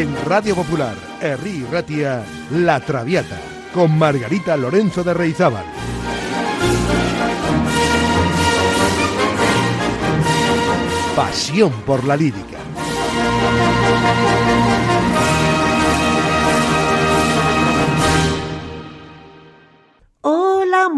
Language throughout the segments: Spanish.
En Radio Popular, Herri Ratia, La Traviata, con Margarita Lorenzo de Reizábal. Pasión por la lírica.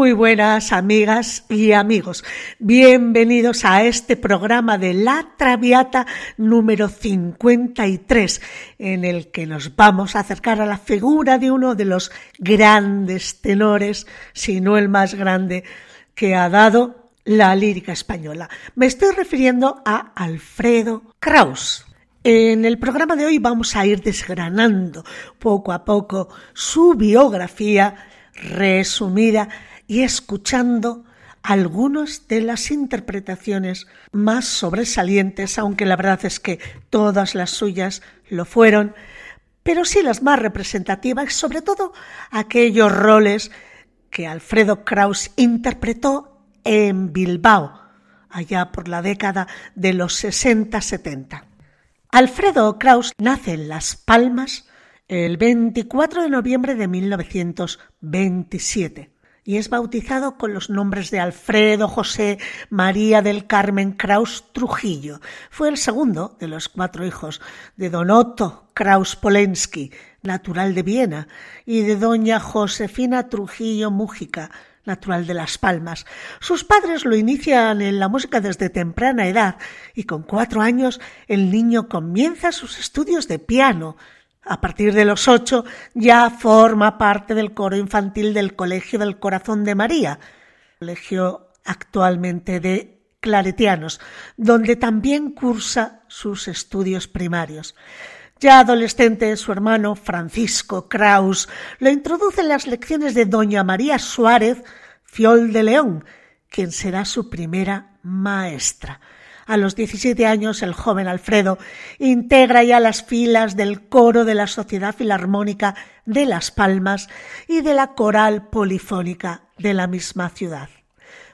Muy buenas amigas y amigos. Bienvenidos a este programa de La Traviata número 53, en el que nos vamos a acercar a la figura de uno de los grandes tenores, si no el más grande, que ha dado la lírica española. Me estoy refiriendo a Alfredo Kraus. En el programa de hoy vamos a ir desgranando poco a poco su biografía resumida y escuchando algunas de las interpretaciones más sobresalientes, aunque la verdad es que todas las suyas lo fueron, pero sí las más representativas, sobre todo aquellos roles que Alfredo Kraus interpretó en Bilbao, allá por la década de los 60-70. Alfredo Kraus nace en Las Palmas el 24 de noviembre de 1927 y es bautizado con los nombres de Alfredo José María del Carmen Kraus Trujillo. Fue el segundo de los cuatro hijos de don Otto Kraus Polensky, natural de Viena, y de doña Josefina Trujillo Mújica, natural de Las Palmas. Sus padres lo inician en la música desde temprana edad y con cuatro años el niño comienza sus estudios de piano a partir de los ocho ya forma parte del coro infantil del Colegio del Corazón de María, colegio actualmente de claretianos, donde también cursa sus estudios primarios. Ya adolescente, su hermano Francisco Kraus lo introduce en las lecciones de doña María Suárez Fiol de León, quien será su primera maestra. A los 17 años, el joven Alfredo integra ya las filas del coro de la Sociedad Filarmónica de Las Palmas y de la Coral Polifónica de la misma ciudad.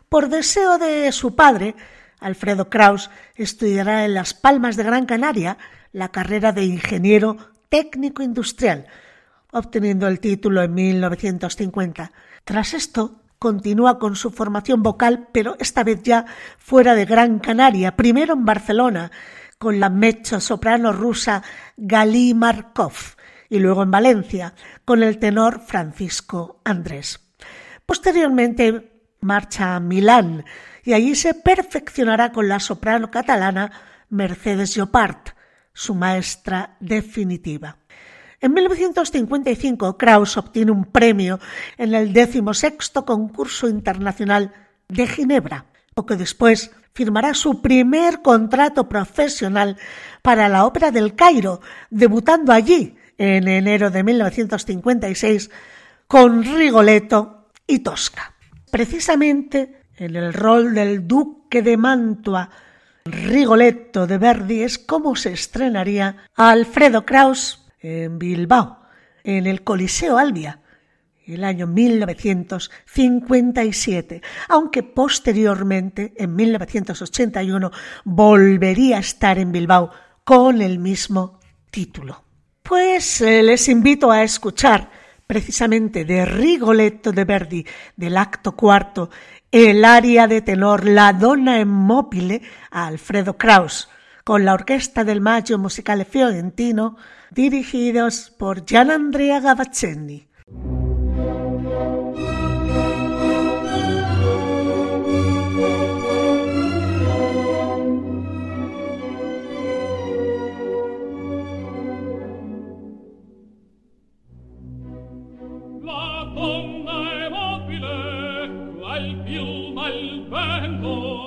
Por deseo de su padre, Alfredo Kraus estudiará en Las Palmas de Gran Canaria la carrera de ingeniero técnico industrial, obteniendo el título en 1950. Tras esto, Continúa con su formación vocal, pero esta vez ya fuera de Gran Canaria, primero en Barcelona, con la mezzo soprano rusa Gali Markov, y luego en Valencia, con el tenor Francisco Andrés. Posteriormente marcha a Milán y allí se perfeccionará con la soprano catalana Mercedes Llopart, su maestra definitiva. En 1955, Kraus obtiene un premio en el decimosexto concurso internacional de Ginebra. Poco después firmará su primer contrato profesional para la Ópera del Cairo, debutando allí en enero de 1956 con Rigoletto y Tosca. Precisamente en el rol del duque de Mantua, Rigoletto de Verdi es como se estrenaría a Alfredo Kraus en Bilbao, en el Coliseo Albia, el año 1957, aunque posteriormente, en 1981, volvería a estar en Bilbao con el mismo título. Pues eh, les invito a escuchar precisamente de Rigoletto de Verdi, del acto cuarto, el aria de tenor La Donna en Mobile a Alfredo Kraus, con la orquesta del Maggio Musicale Fiorentino, dirigidos por Gianandrea Gavazzeni. La donna è mobile, qual piuma al vento,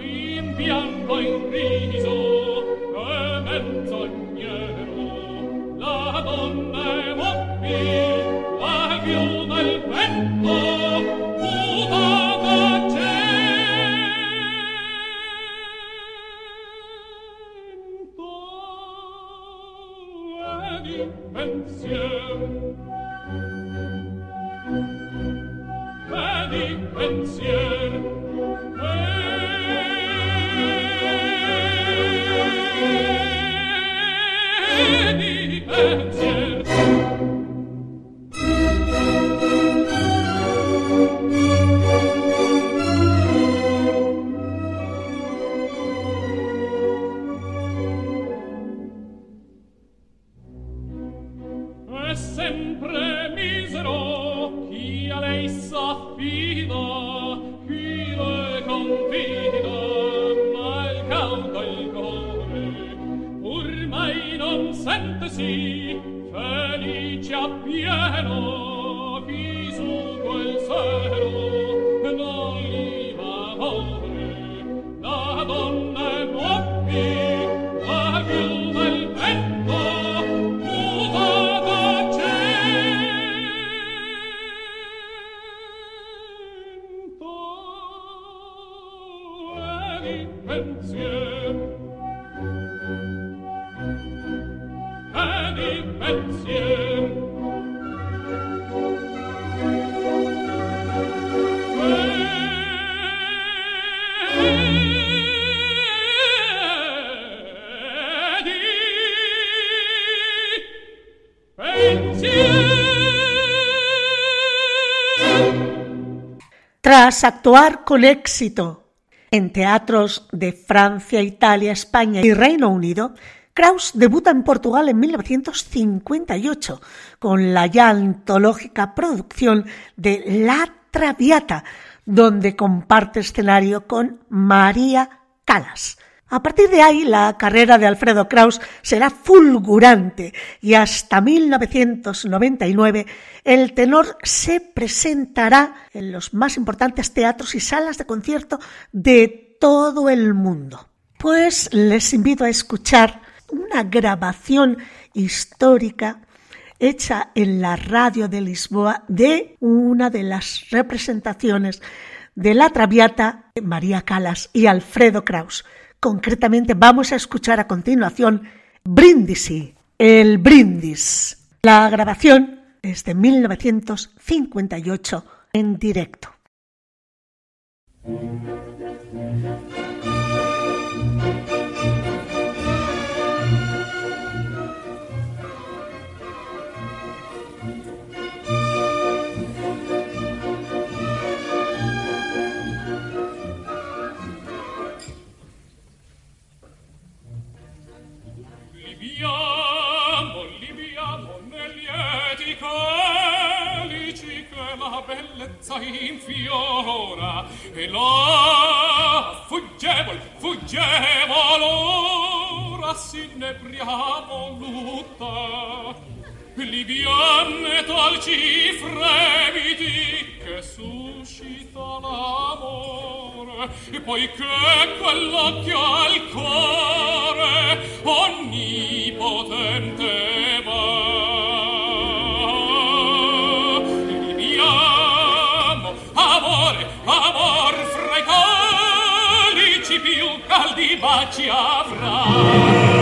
in bianco in grigio Yeah. Tras actuar con éxito en teatros de Francia, Italia, España y Reino Unido, Kraus debuta en Portugal en 1958 con la ya antológica producción de La Traviata, donde comparte escenario con María Calas. A partir de ahí, la carrera de Alfredo Kraus será fulgurante y hasta 1999 el tenor se presentará en los más importantes teatros y salas de concierto de todo el mundo. Pues les invito a escuchar una grabación histórica hecha en la radio de Lisboa de una de las representaciones de la Traviata María Calas y Alfredo Kraus. Concretamente vamos a escuchar a continuación Brindisi, el brindis. La grabación es de 1958 en directo. rossa infiora e là fuggevol fuggevol ora lutta. Voluta liviane dolci fremiti che suscita l'amore e poi che quell'occhio al cuore onnipotente va. più caldi baci avrà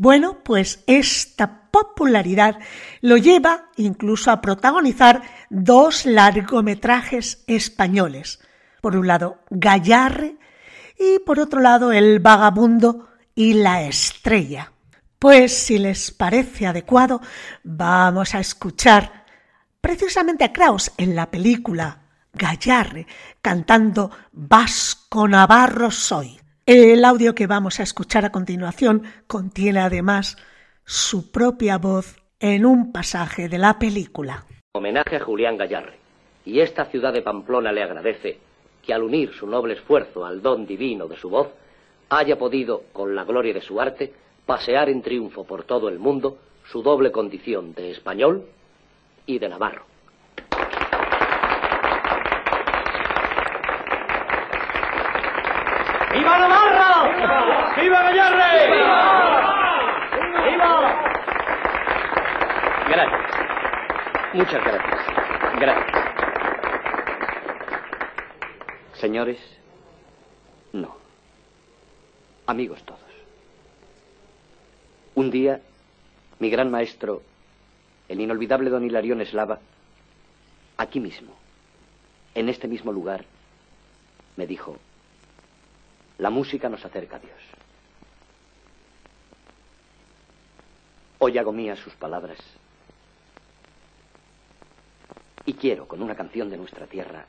Bueno, pues esta popularidad lo lleva incluso a protagonizar dos largometrajes españoles. Por un lado, Gallarre y por otro lado, El vagabundo y la estrella. Pues si les parece adecuado, vamos a escuchar precisamente a Kraus en la película Gallarre cantando Vasco Navarro soy. El audio que vamos a escuchar a continuación contiene además su propia voz en un pasaje de la película. Homenaje a Julián Gallarre. Y esta ciudad de Pamplona le agradece que al unir su noble esfuerzo al don divino de su voz, haya podido, con la gloria de su arte, pasear en triunfo por todo el mundo su doble condición de español y de navarro. ¡Viva Navarra! ¡Viva Gallarre! ¡Viva! ¡Viva! Gracias. Muchas gracias. Gracias. Señores, no. Amigos todos. Un día, mi gran maestro, el inolvidable don Hilarión Eslava, aquí mismo, en este mismo lugar, me dijo, la música nos acerca a Dios. Hoy hago mías sus palabras y quiero, con una canción de nuestra tierra,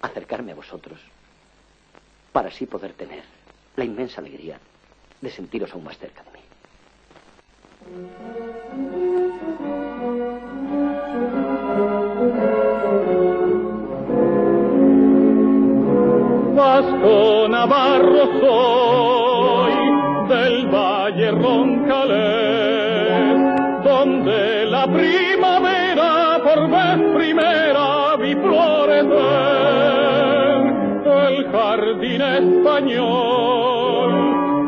acercarme a vosotros para así poder tener la inmensa alegría de sentiros aún más cerca de mí. Vasco Navarro soy del Valle Roncalés, donde la primavera por vez primera vi florecer el jardín español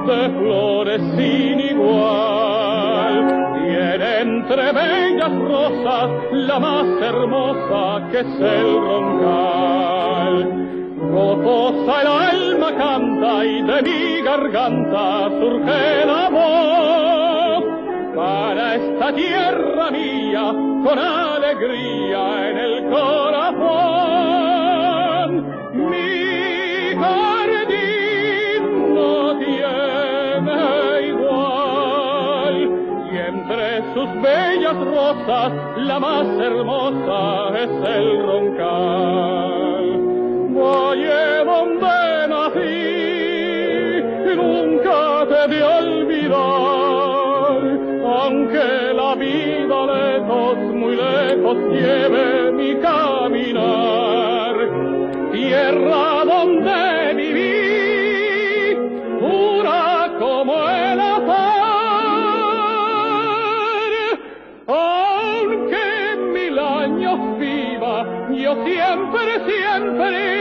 de flores sin igual. Tiene entre bellas rosas la más hermosa que es el roncal. Gozosa el alma canta y de mi garganta surge la voz para esta tierra mía con alegría en el corazón. Mi jardín no tiene igual y entre sus bellas rosas la más hermosa es el roncal. Nunca te de olvidar, aunque la vida lejos, muy lejos lleve mi caminar. Tierra donde viví, pura como el azar, aunque mil años viva, yo siempre, siempre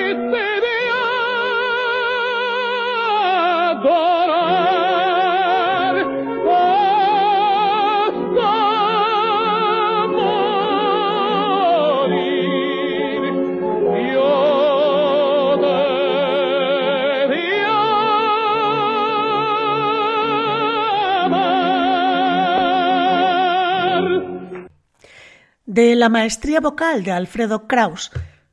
De la maestría vocal de Alfredo Kraus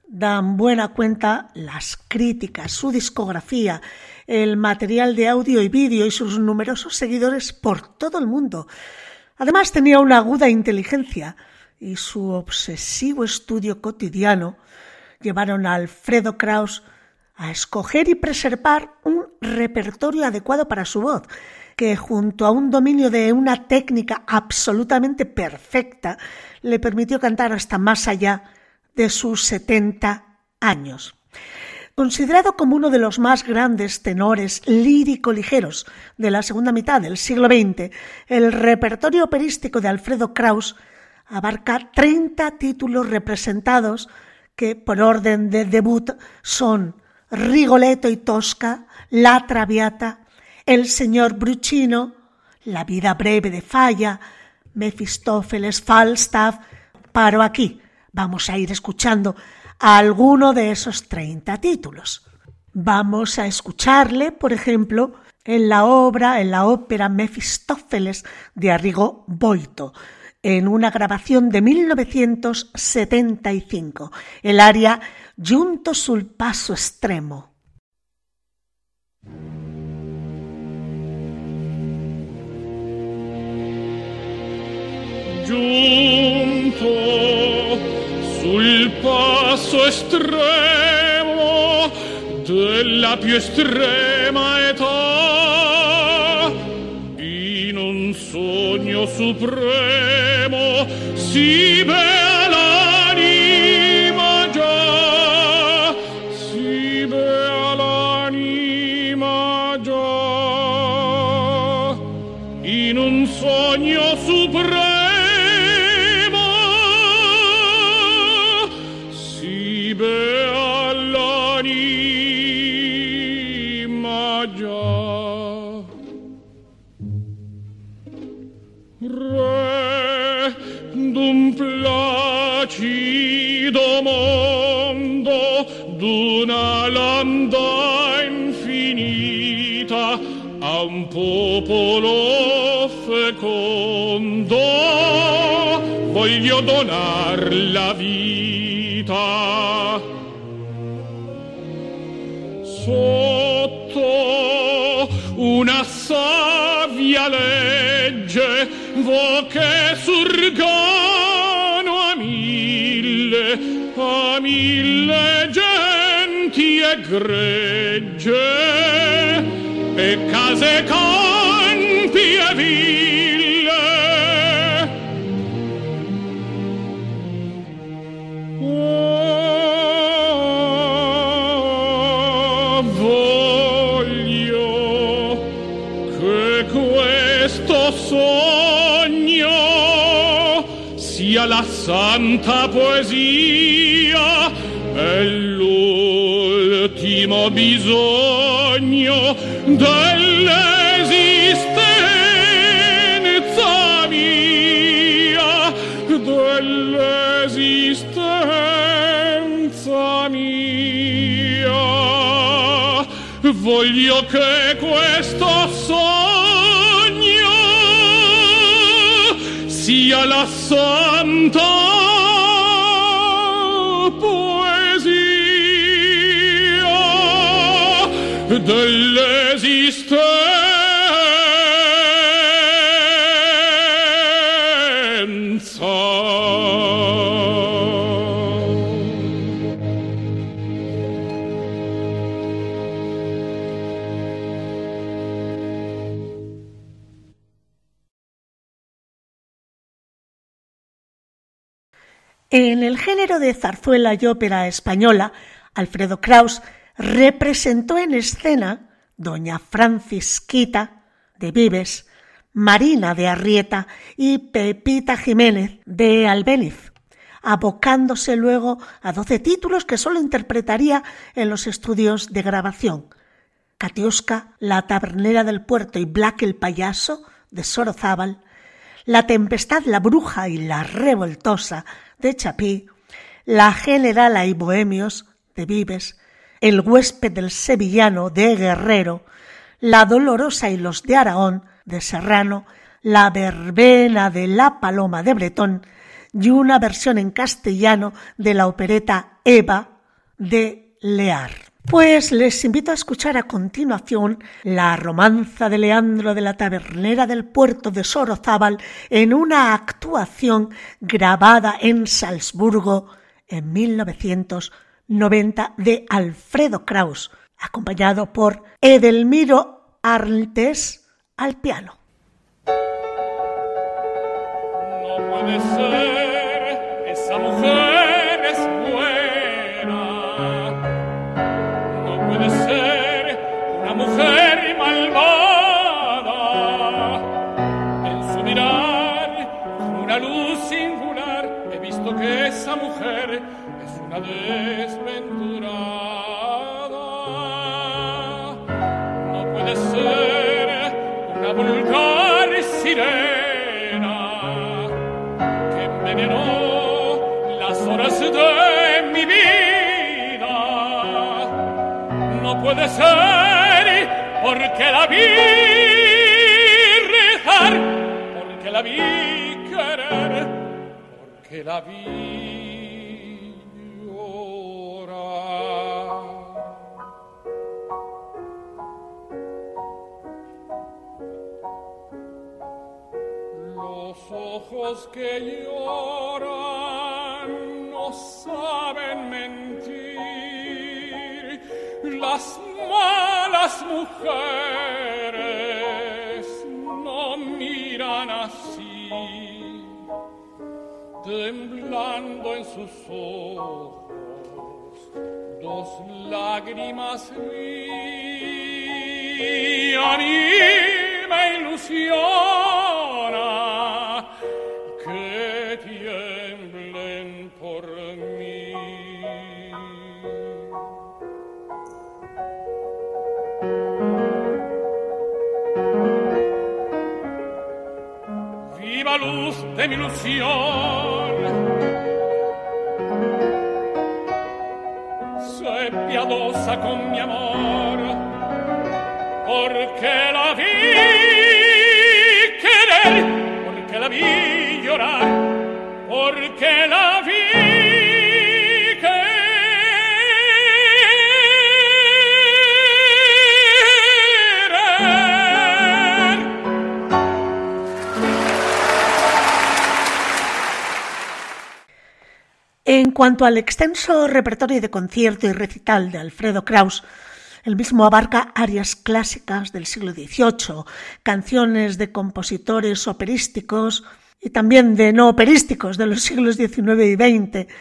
dan buena cuenta las críticas, su discografía, el material de audio y vídeo y sus numerosos seguidores por todo el mundo. Además tenía una aguda inteligencia y su obsesivo estudio cotidiano llevaron a Alfredo Kraus a escoger y preservar un repertorio adecuado para su voz, que junto a un dominio de una técnica absolutamente perfecta le permitió cantar hasta más allá de sus 70 años. Considerado como uno de los más grandes tenores lírico-ligeros de la segunda mitad del siglo XX, el repertorio operístico de Alfredo Kraus abarca 30 títulos representados que, por orden de debut, son Rigoletto y Tosca, La Traviata, El señor Bruchino, La vida breve de Falla, Mefistófeles, Falstaff. Paro aquí. Vamos a ir escuchando a alguno de esos 30 títulos. Vamos a escucharle, por ejemplo, en la obra, en la ópera Mefistófeles de Arrigo Boito, en una grabación de 1975, el aria Giunto sul passo estremo. Giunto sul passo estremo della più estrema età. In un sogno supremo si bea popolo fecondo voglio donar la vita. Sotto una savia legge vo che surgano a mille a mille genti e gregge e case campi e ville. Oh, voglio che questo sogno sia la santa poesia e l'ultimo bisogno dell'esistenza mia dell'esistenza mia. Voglio che questo sogno sia la santa poesia dell'esistenza En el género de zarzuela y ópera española, Alfredo Kraus representó en escena Doña Francisquita de Vives, Marina de Arrieta y Pepita Jiménez de Albéniz, abocándose luego a doce títulos que solo interpretaría en los estudios de grabación. Katiuska, La tabernera del puerto y Black el payaso de Sorozábal, La tempestad, la bruja y la revoltosa de Chapí, La generala y bohemios de Vives, El huésped del sevillano de Guerrero, La dolorosa y los de Aragón de Serrano, La verbena de la paloma de Bretón y una versión en castellano de la opereta Eva de Lear. Pues les invito a escuchar a continuación la romanza de Leandro de la Tabernera del Puerto de Sorozábal en una actuación grabada en Salzburgo en 1990 de Alfredo Kraus, acompañado por Edelmiro Arntes al piano. Porque la vi rezar, porque la vi querer, porque la vi llorar. Los ojos que lloran no saben mentir. Las malas mujeres no miran así, temblando en sus ojos dos lágrimas me ilusiona de mi ilusión. Sé piadosa con mi amor, porque la vi querer, porque la vi llorar, porque la vi En cuanto al extenso repertorio de concierto y recital de Alfredo Kraus, el mismo abarca arias clásicas del siglo XVIII, canciones de compositores operísticos y también de no operísticos de los siglos XIX y XX,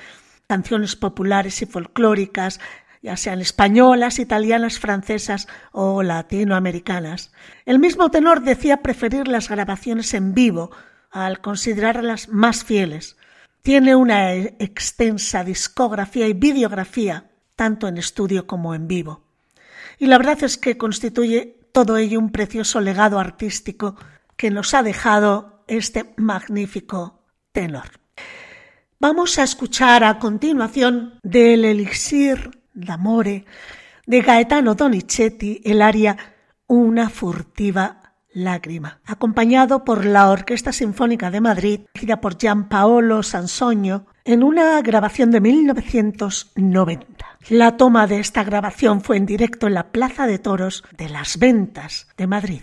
canciones populares y folclóricas, ya sean españolas, italianas, francesas o latinoamericanas. El mismo tenor decía preferir las grabaciones en vivo al considerarlas más fieles. Tiene una extensa discografía y videografía, tanto en estudio como en vivo. Y la verdad es que constituye todo ello un precioso legado artístico que nos ha dejado este magnífico tenor. Vamos a escuchar a continuación del Elixir d'Amore de Gaetano Donizetti el aria Una furtiva lágrima, acompañado por la Orquesta Sinfónica de Madrid, dirigida por Gianpaolo Sansogno, en una grabación de 1990. La toma de esta grabación fue en directo en la Plaza de Toros de las Ventas de Madrid.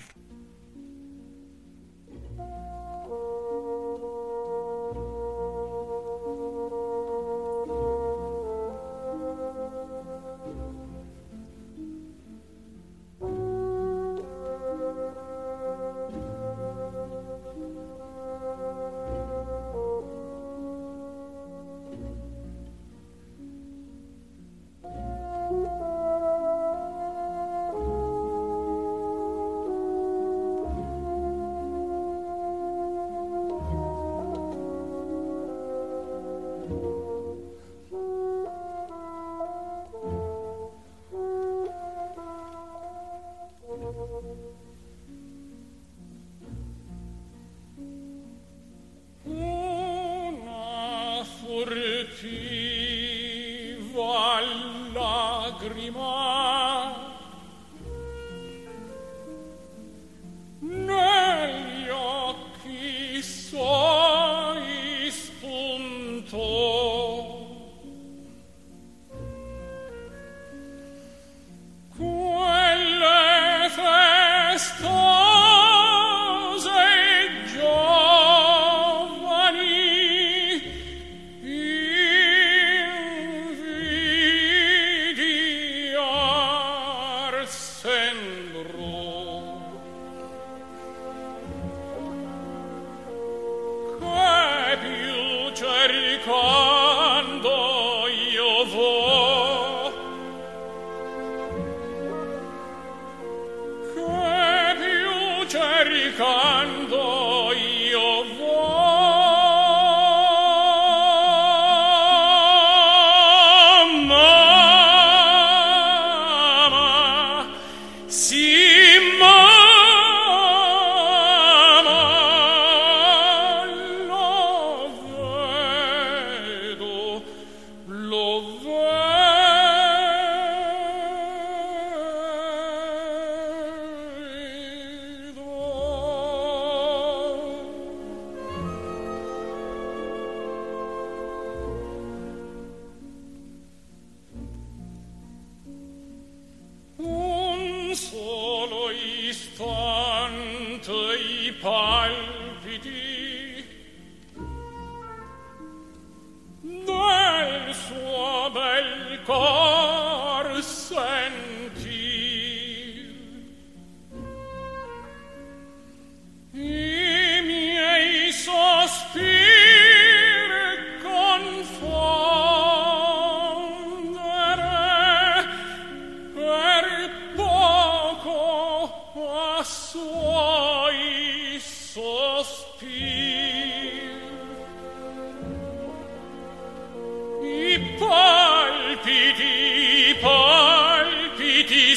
palpiti, palpiti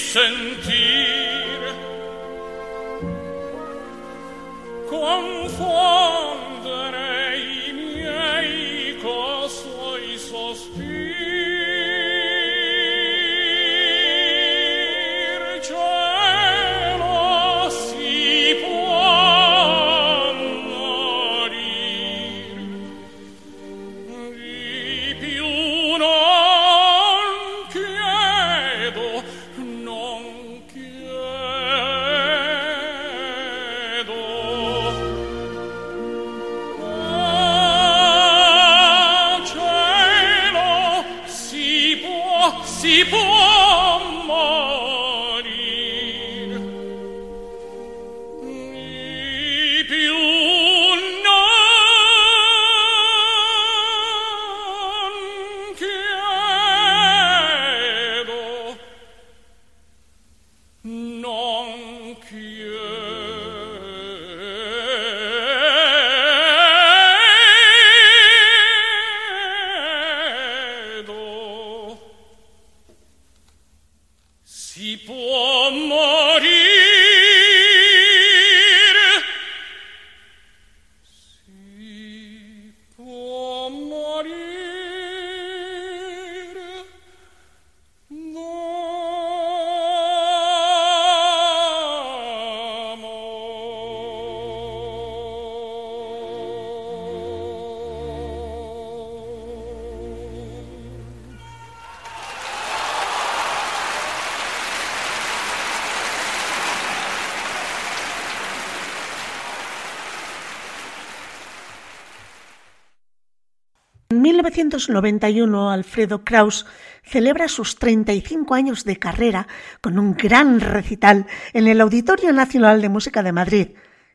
1991, Alfredo Kraus celebra sus 35 años de carrera con un gran recital en el Auditorio Nacional de Música de Madrid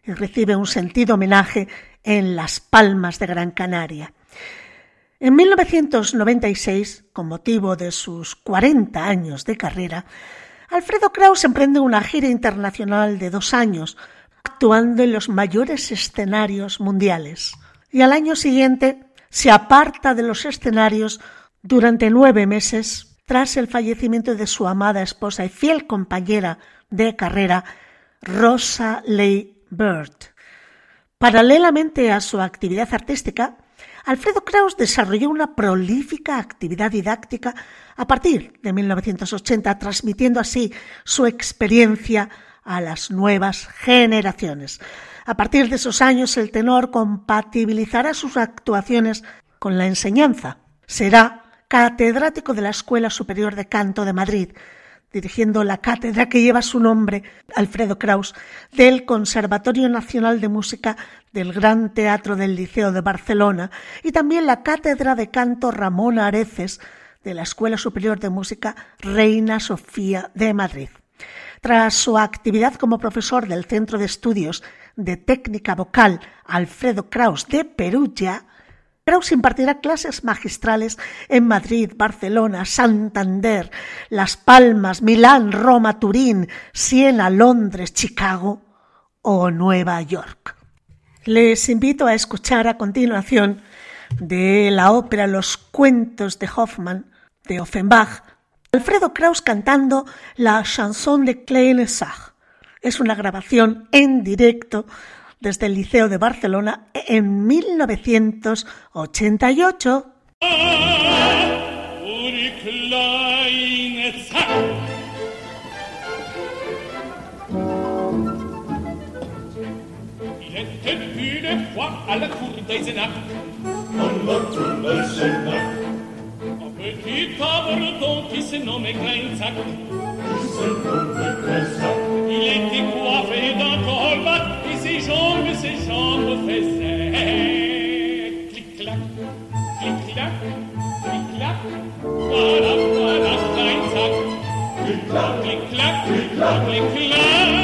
y recibe un sentido homenaje en Las Palmas de Gran Canaria. En 1996, con motivo de sus 40 años de carrera, Alfredo Kraus emprende una gira internacional de dos años, actuando en los mayores escenarios mundiales. Y al año siguiente se aparta de los escenarios durante nueve meses tras el fallecimiento de su amada esposa y fiel compañera de carrera, Rosa Leigh Bird. Paralelamente a su actividad artística, Alfredo Kraus desarrolló una prolífica actividad didáctica a partir de 1980, transmitiendo así su experiencia a las nuevas generaciones. A partir de esos años, el tenor compatibilizará sus actuaciones con la enseñanza. Será catedrático de la Escuela Superior de Canto de Madrid, dirigiendo la cátedra que lleva su nombre, Alfredo Kraus, del Conservatorio Nacional de Música del Gran Teatro del Liceo de Barcelona y también la cátedra de canto Ramón Areces de la Escuela Superior de Música Reina Sofía de Madrid. Tras su actividad como profesor del Centro de Estudios de Técnica Vocal Alfredo Kraus de Perugia, Kraus impartirá clases magistrales en Madrid, Barcelona, Santander, Las Palmas, Milán, Roma, Turín, Siena, Londres, Chicago o Nueva York. Les invito a escuchar a continuación de la ópera Los cuentos de Hoffmann de Offenbach, Alfredo Kraus cantando la chanson de Kleine Sach. Es una grabación en directo desde el Liceo de Barcelona en 1988. à la cour d'Eisenach. À la cour d'Eisenach. Un petit abordon qui se nommait Kleinsack. Qui se nommait Kleinsack. Il était coiffé d'un colbat et ses jambes, ses jambes faisaient clic-clac, clic-clac, clic-clac. Voilà, voilà. Clic-clac, clic-clac, clic-clac, clic-clac.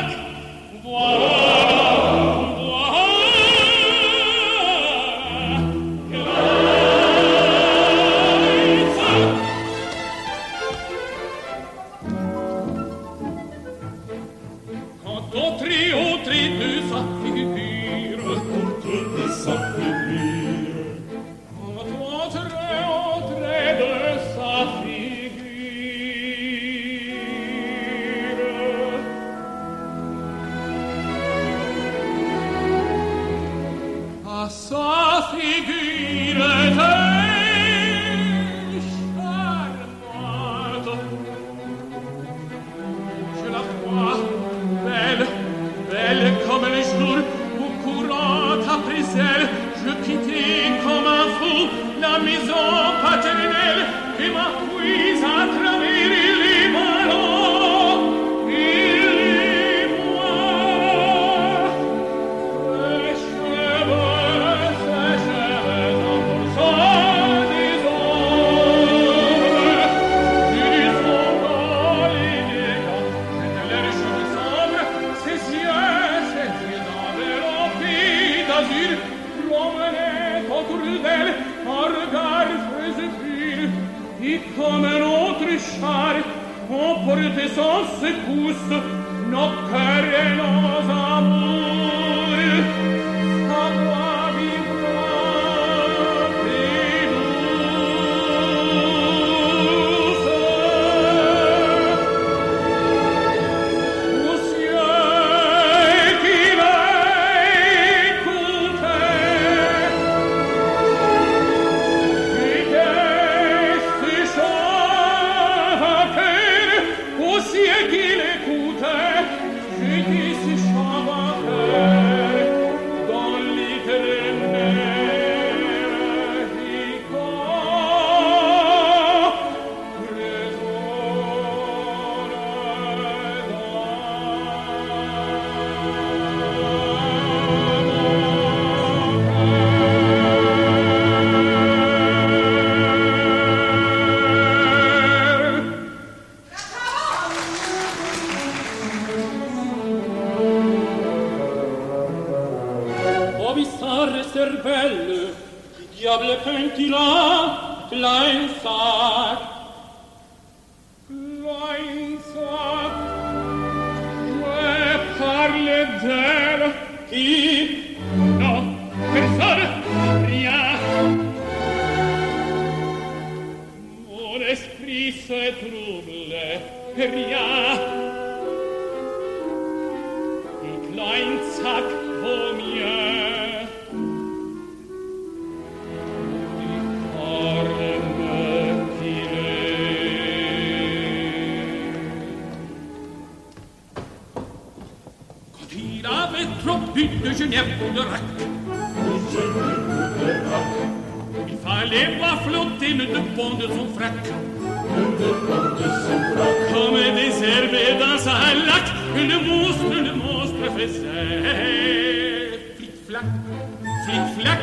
Flick, flack,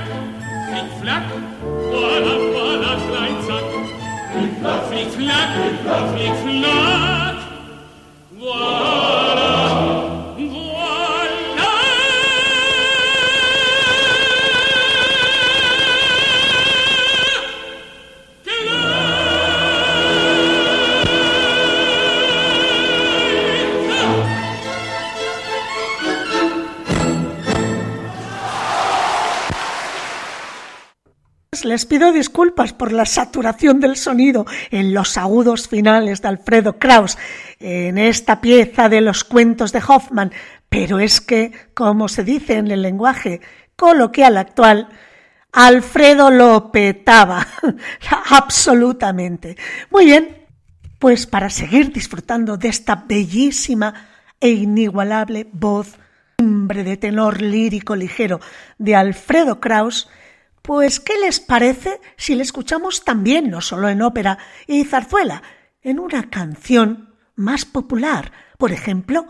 flick, flack, walla, walla, Kleinzack. Flick, flack, flick, flack, flick, flack. Les pido disculpas por la saturación del sonido en los agudos finales de Alfredo Kraus en esta pieza de los cuentos de Hoffman, pero es que, como se dice en el lenguaje coloquial actual, Alfredo lo petaba absolutamente. Muy bien, pues para seguir disfrutando de esta bellísima e inigualable voz, timbre de tenor lírico ligero de Alfredo Kraus, pues, ¿qué les parece si le escuchamos también, no solo en ópera y zarzuela, en una canción más popular? Por ejemplo,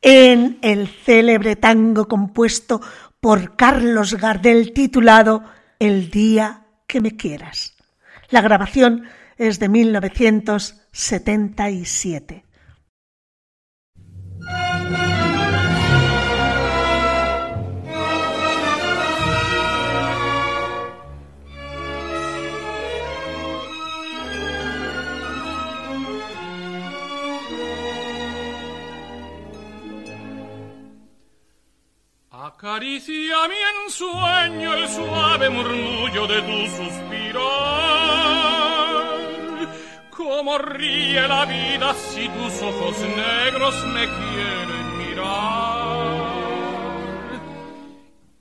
en el célebre tango compuesto por Carlos Gardel titulado El día que me quieras. La grabación es de 1977. Acaricia mi ensueño el suave murmullo de tu suspirar. Como ríe la vida si tus ojos negros me quieren mirar.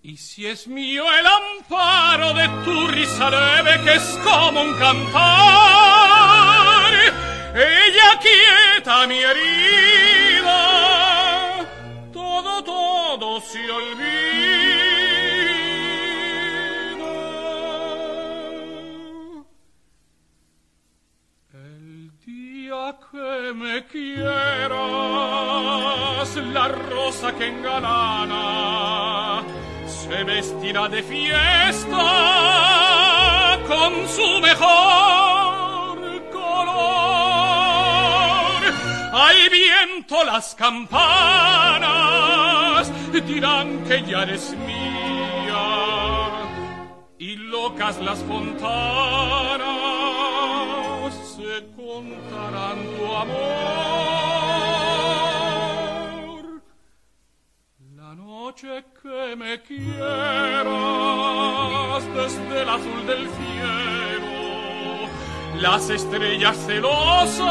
Y si es mío el amparo de tu risa leve que es como un cantar, ella quieta mi herida todo se olvida. El día que me quieras, la rosa que engalana se vestirá de fiesta con su mejor color. Hay viento las campanas dirán que ya eres mía y locas las fontanas se contarán tu amor. La noche que me quieras desde el azul del cielo, las estrellas celosas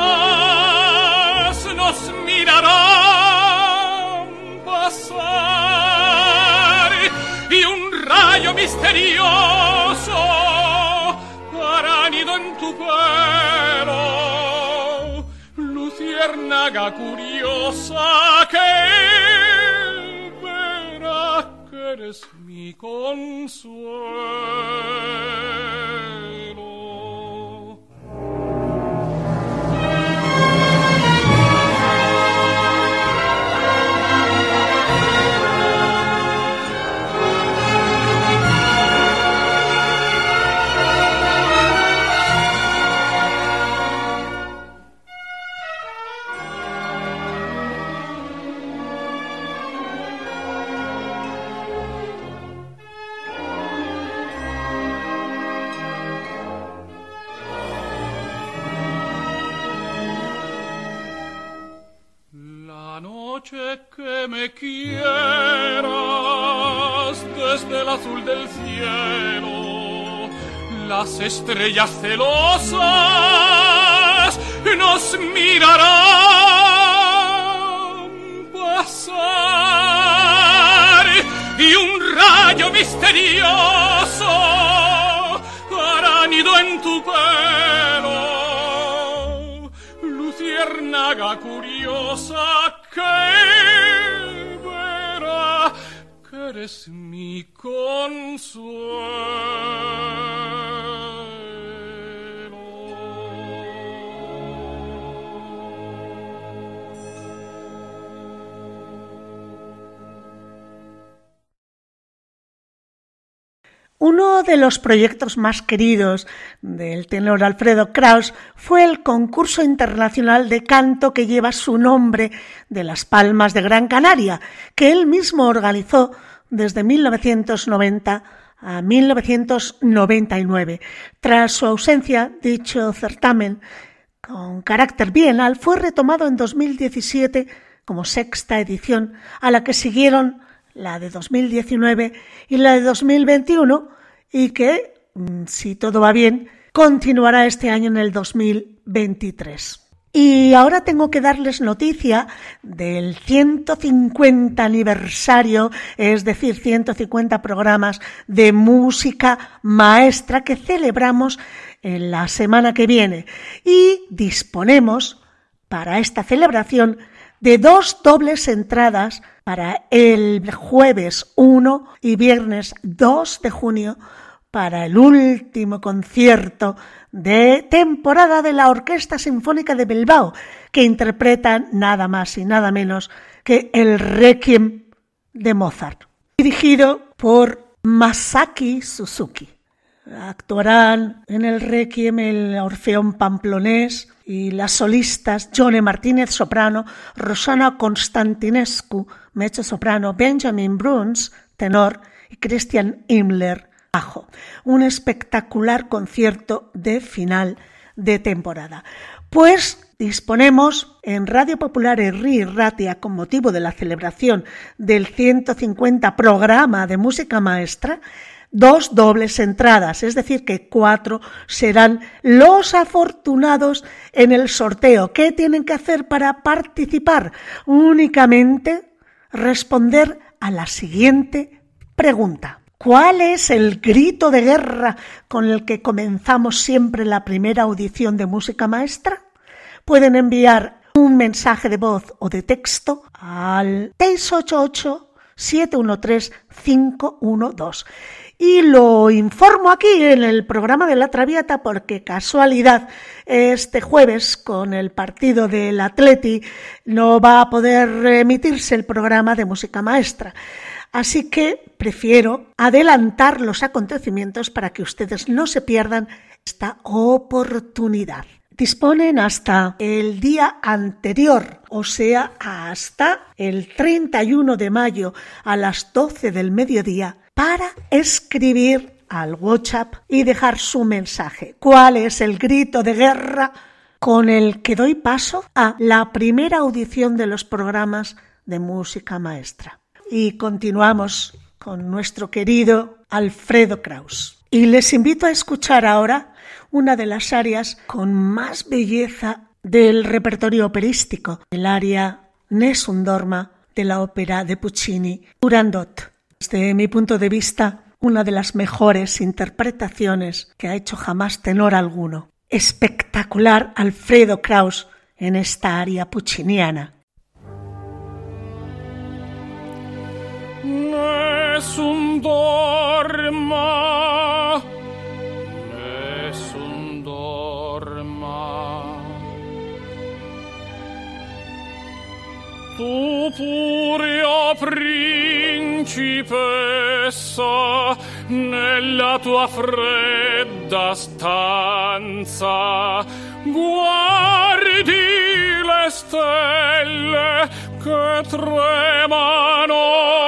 nos mirarán pasar y un rayo misterioso hará nido en tu pelo, luciérnaga curiosa que verá que eres mi consuelo. Las estrellas de los proyectos más queridos del tenor Alfredo Kraus fue el concurso internacional de canto que lleva su nombre de Las Palmas de Gran Canaria, que él mismo organizó desde 1990 a 1999. Tras su ausencia, dicho certamen, con carácter bienal, fue retomado en 2017 como sexta edición, a la que siguieron la de 2019 y la de 2021 y que, mm, si todo va bien, continuará este año en el 2023. Y ahora tengo que darles noticia del 150 aniversario, es decir, 150 programas de música maestra que celebramos en la semana que viene. Y disponemos para esta celebración de dos dobles entradas para el jueves 1 y viernes 2 de junio para el último concierto de temporada de la Orquesta Sinfónica de Bilbao, que interpreta nada más y nada menos que el Requiem de Mozart, dirigido por Masaki Suzuki. Actuarán en el Requiem el Orfeón Pamplonés y las solistas Johnny Martínez soprano, Rosana Constantinescu mezzo soprano, Benjamin Bruns tenor y Christian Himmler Un espectacular concierto de final de temporada. Pues disponemos en Radio Popular Herri Ratia con motivo de la celebración del 150 programa de música maestra dos dobles entradas, es decir, que cuatro serán los afortunados en el sorteo. ¿Qué tienen que hacer para participar? Únicamente responder a la siguiente pregunta. ¿Cuál es el grito de guerra con el que comenzamos siempre la primera audición de música maestra? Pueden enviar un mensaje de voz o de texto al 688 713 512 y lo informo aquí en el programa de la Traviata porque casualidad este jueves con el partido del Atleti no va a poder emitirse el programa de música maestra. Así que prefiero adelantar los acontecimientos para que ustedes no se pierdan esta oportunidad. Disponen hasta el día anterior, o sea, hasta el 31 de mayo a las 12 del mediodía para escribir al WhatsApp y dejar su mensaje. ¿Cuál es el grito de guerra con el que doy paso a la primera audición de los programas de música maestra? Y continuamos con nuestro querido Alfredo Kraus. Y les invito a escuchar ahora una de las áreas con más belleza del repertorio operístico, el área Nessun Dorma de la ópera de Puccini, Turandot. Desde mi punto de vista, una de las mejores interpretaciones que ha hecho jamás tenor alguno. Espectacular Alfredo Kraus en esta aria pucciniana. Nessun dorma, nessun dorma. Tu purio principessa, nella tua fredda stanza, guardi le stelle che tremano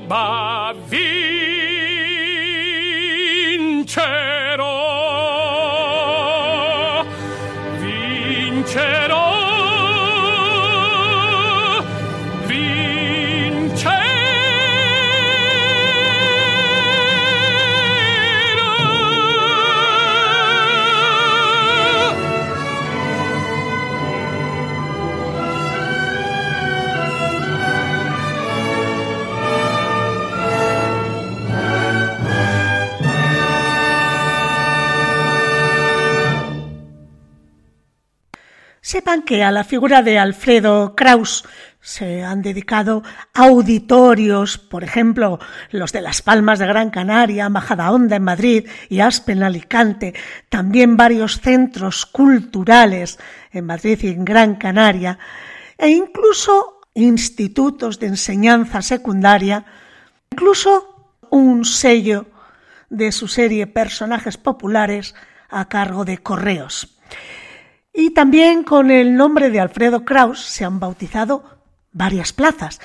del. Que a la figura de Alfredo Kraus se han dedicado auditorios, por ejemplo, los de Las Palmas de Gran Canaria, Majadahonda en Madrid y Aspen Alicante, también varios centros culturales en Madrid y en Gran Canaria, e incluso institutos de enseñanza secundaria, incluso un sello de su serie Personajes Populares a cargo de Correos. Y también con el nombre de Alfredo Kraus se han bautizado varias plazas.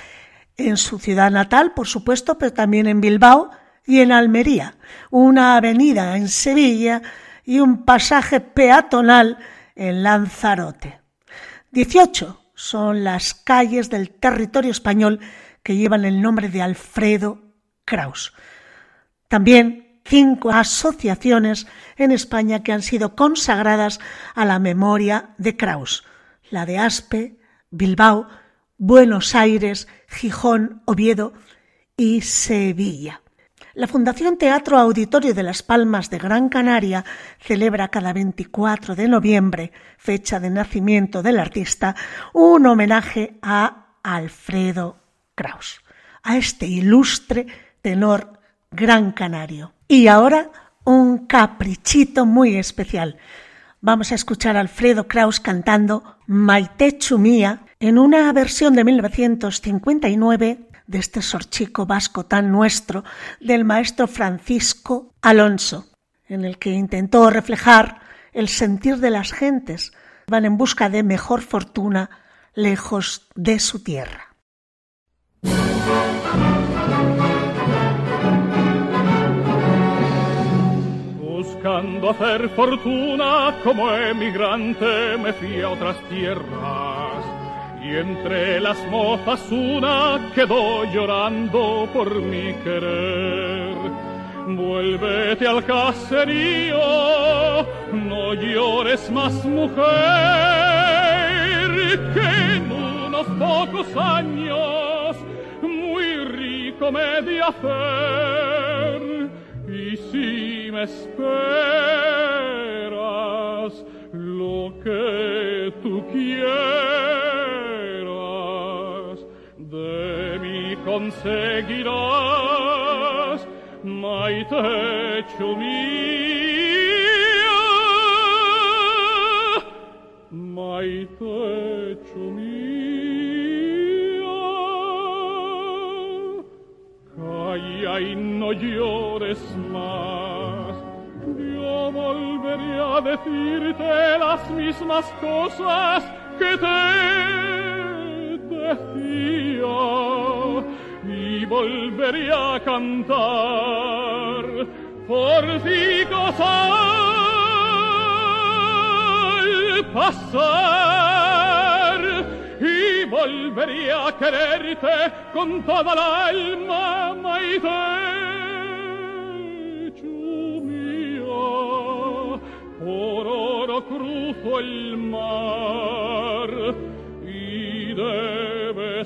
En su ciudad natal, por supuesto, pero también en Bilbao y en Almería. Una avenida en Sevilla y un pasaje peatonal en Lanzarote. Dieciocho son las calles del territorio español que llevan el nombre de Alfredo Kraus. También cinco asociaciones en España que han sido consagradas a la memoria de Kraus, la de Aspe, Bilbao, Buenos Aires, Gijón, Oviedo y Sevilla. La Fundación Teatro Auditorio de Las Palmas de Gran Canaria celebra cada 24 de noviembre, fecha de nacimiento del artista, un homenaje a Alfredo Kraus, a este ilustre tenor gran canario. Y ahora un caprichito muy especial. Vamos a escuchar a Alfredo Kraus cantando Maite Chumía en una versión de 1959 de este sorchico vasco tan nuestro del maestro Francisco Alonso, en el que intentó reflejar el sentir de las gentes van en busca de mejor fortuna lejos de su tierra. Buscando hacer fortuna como emigrante me fui a otras tierras y entre las mozas una quedó llorando por mi querer. Vuélvete al caserío, no llores más mujer, que en unos pocos años muy rico me di hacer. Y si me esperas lo que tú quieras, de mí conseguirás, maite mía, maite Calla y no llores más. Yo volveré a decirte las mismas cosas que te decía y volveré a cantar por ti cosas pasar y volveré a quererte con toda la alma, Maite. rufo il mar i deve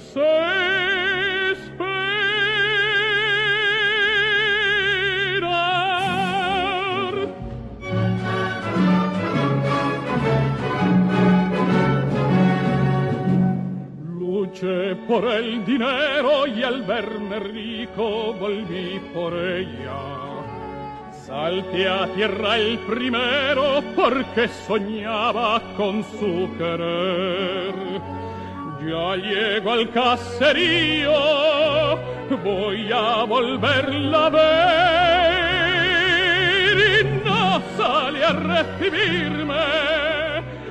luce por el dinero y al verme rico volví por ella. Salte a tierra el primero porque soñaba con su querer. Ya llego al caserío, voy a volverla a ver y no sale a recibirme.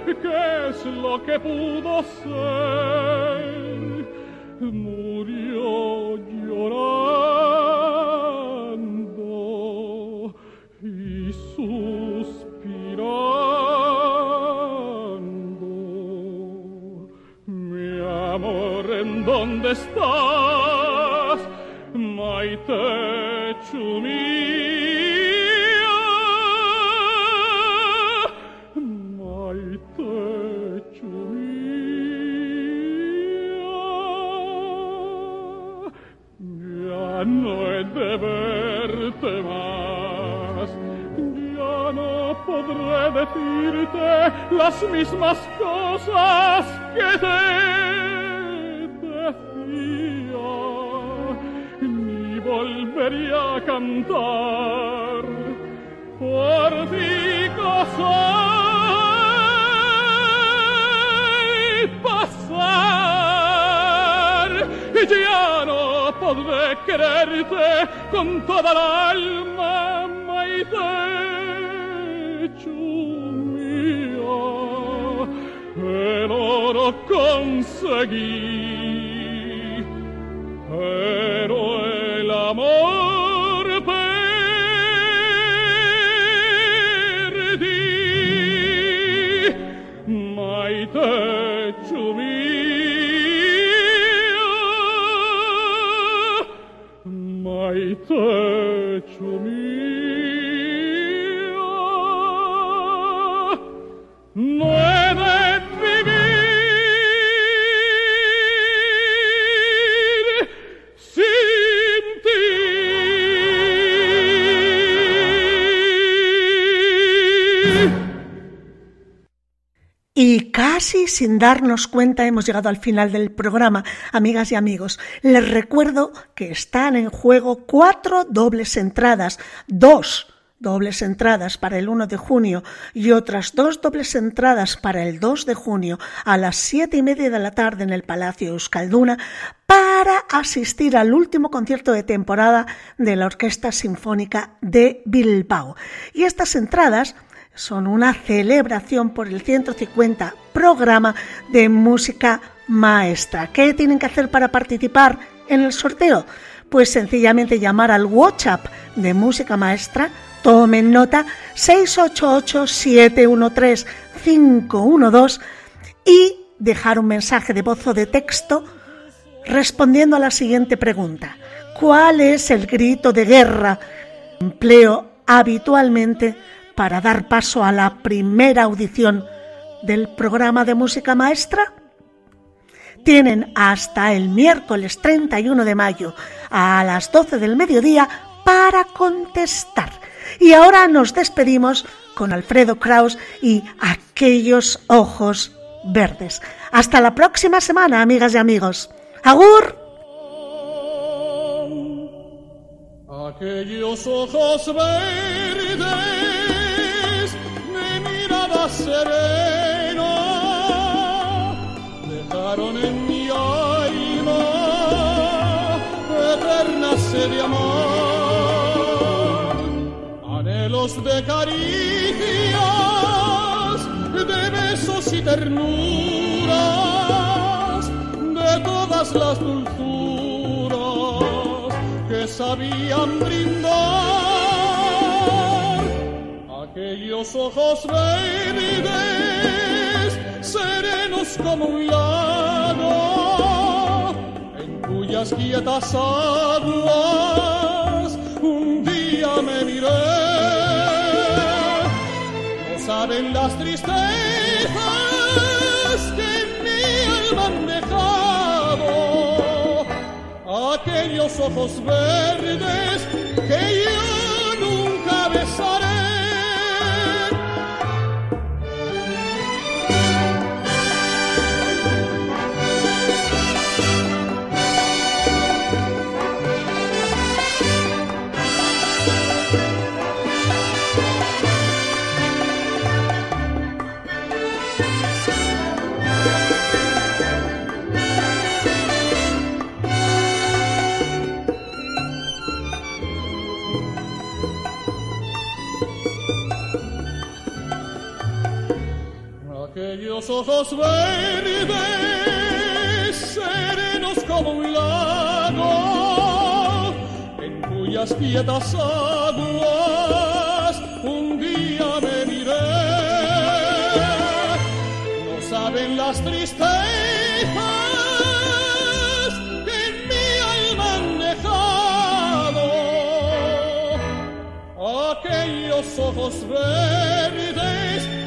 ¿Qué es lo que pudo ser? Murió llorando dónde estás? Maite no he de verte más. Ya no podré decirte las mismas cosas que te volvería a cantar por ti cosas pasar. Ya no podré quererte con toda el alma, Maite chumia. Pero lo conseguí, sin darnos cuenta hemos llegado al final del programa, amigas y amigos. Les recuerdo que están en juego cuatro dobles entradas, dos dobles entradas para el 1 de junio y otras dos dobles entradas para el 2 de junio a las siete y media de la tarde en el Palacio Euskalduna para asistir al último concierto de temporada de la Orquesta Sinfónica de Bilbao. Y estas entradas son una celebración por el 150 programa de música maestra. ¿Qué tienen que hacer para participar en el sorteo? Pues sencillamente llamar al WhatsApp de música maestra, tomen nota 688-713-512 y dejar un mensaje de voz o de texto respondiendo a la siguiente pregunta. ¿Cuál es el grito de guerra que empleo habitualmente para dar paso a la primera audición del programa de música maestra? Tienen hasta el miércoles 31 de mayo a las 12 del mediodía para contestar. Y ahora nos despedimos con Alfredo Kraus y aquellos ojos verdes. Hasta la próxima semana, amigas y amigos. ¡Agur! Aquellos ojos verdes de serena dejaron en mi alma eterna sed de amar, anhelos de caricias, de besos y ternuras, de todas las dulzuras que sabían brindar aquellos ojos verdes, serenos como un lago, en cuyas quietas aguas un día me miré. No saben las tristezas que mi alma han dejado aquellos ojos verdes aquellos ojos verdes, serenos como un lago, en cuyas quietas aguas un día me miré. No saben las tristezas que en mi alma han dejado aquellos ojos verdes